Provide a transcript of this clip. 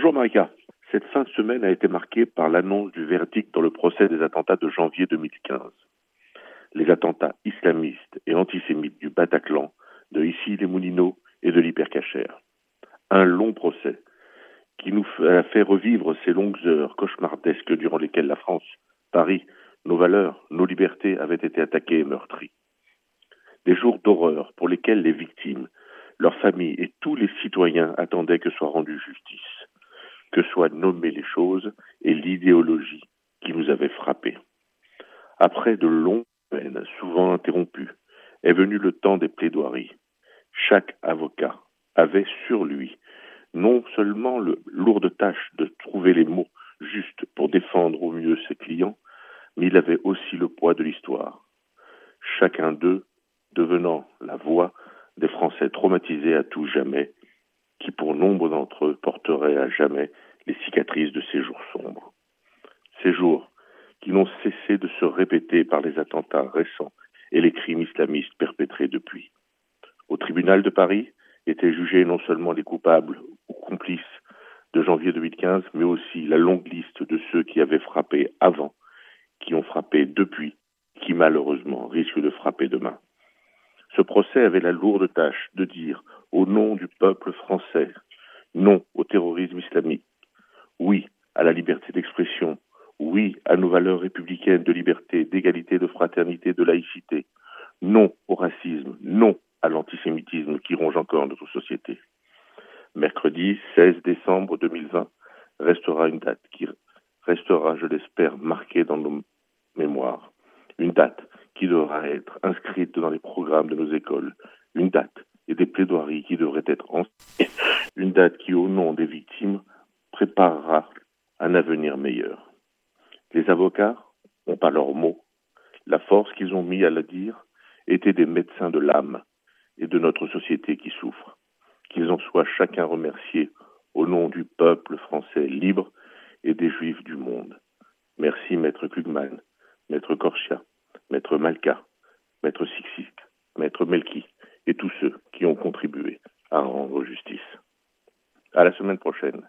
Bonjour Marika. Cette fin de semaine a été marquée par l'annonce du verdict dans le procès des attentats de janvier 2015. Les attentats islamistes et antisémites du Bataclan, de ici les Moulineaux et de l'Hypercachère. Un long procès qui nous a fait revivre ces longues heures cauchemardesques durant lesquelles la France, Paris, nos valeurs, nos libertés avaient été attaquées et meurtries. Des jours d'horreur pour lesquels les victimes, leurs familles et tous les citoyens attendaient que soit rendue justice, que soient nommées les choses et l'idéologie qui nous avait frappés. Après de longues semaines, souvent interrompues, est venu le temps des plaidoiries. Chaque avocat avait sur lui non seulement le lourde tâche de trouver les mots justes pour défendre au mieux ses clients, mais il avait aussi le poids de l'histoire. Chacun d'eux devenant la voix des Français traumatisés à tout jamais, qui pour nombre d'entre eux porteraient à jamais les cicatrices de ces jours sombres. Ces jours qui n'ont cessé de se répéter par les attentats récents et les crimes islamistes perpétrés depuis. Au tribunal de Paris étaient jugés non seulement les coupables ou complices de janvier 2015, mais aussi la longue liste de ceux qui avaient frappé avant, qui ont frappé depuis, qui malheureusement risquent de frapper demain. Ce procès avait la lourde tâche de dire, au nom du peuple français, non au terrorisme islamique, oui à la liberté d'expression, oui à nos valeurs républicaines de liberté, d'égalité, de fraternité, de laïcité, non au racisme, non à l'antisémitisme qui ronge encore notre société. Mercredi 16 décembre 2020 restera une date qui restera, je l'espère, marquée dans nos mémoires. Une date qui devra être inscrite dans les programmes de nos écoles. Une date et des plaidoiries qui devraient être en... Une date qui, au nom des victimes, préparera un avenir meilleur. Les avocats n'ont pas leurs mots. La force qu'ils ont mis à la dire était des médecins de l'âme et de notre société qui souffre. Qu'ils en soient chacun remerciés au nom du peuple français libre et des juifs du monde. Merci Maître Klugman, Maître Korchia, Malka, Maître Sixik, Maître Melki et tous ceux qui ont contribué à rendre justice. À la semaine prochaine.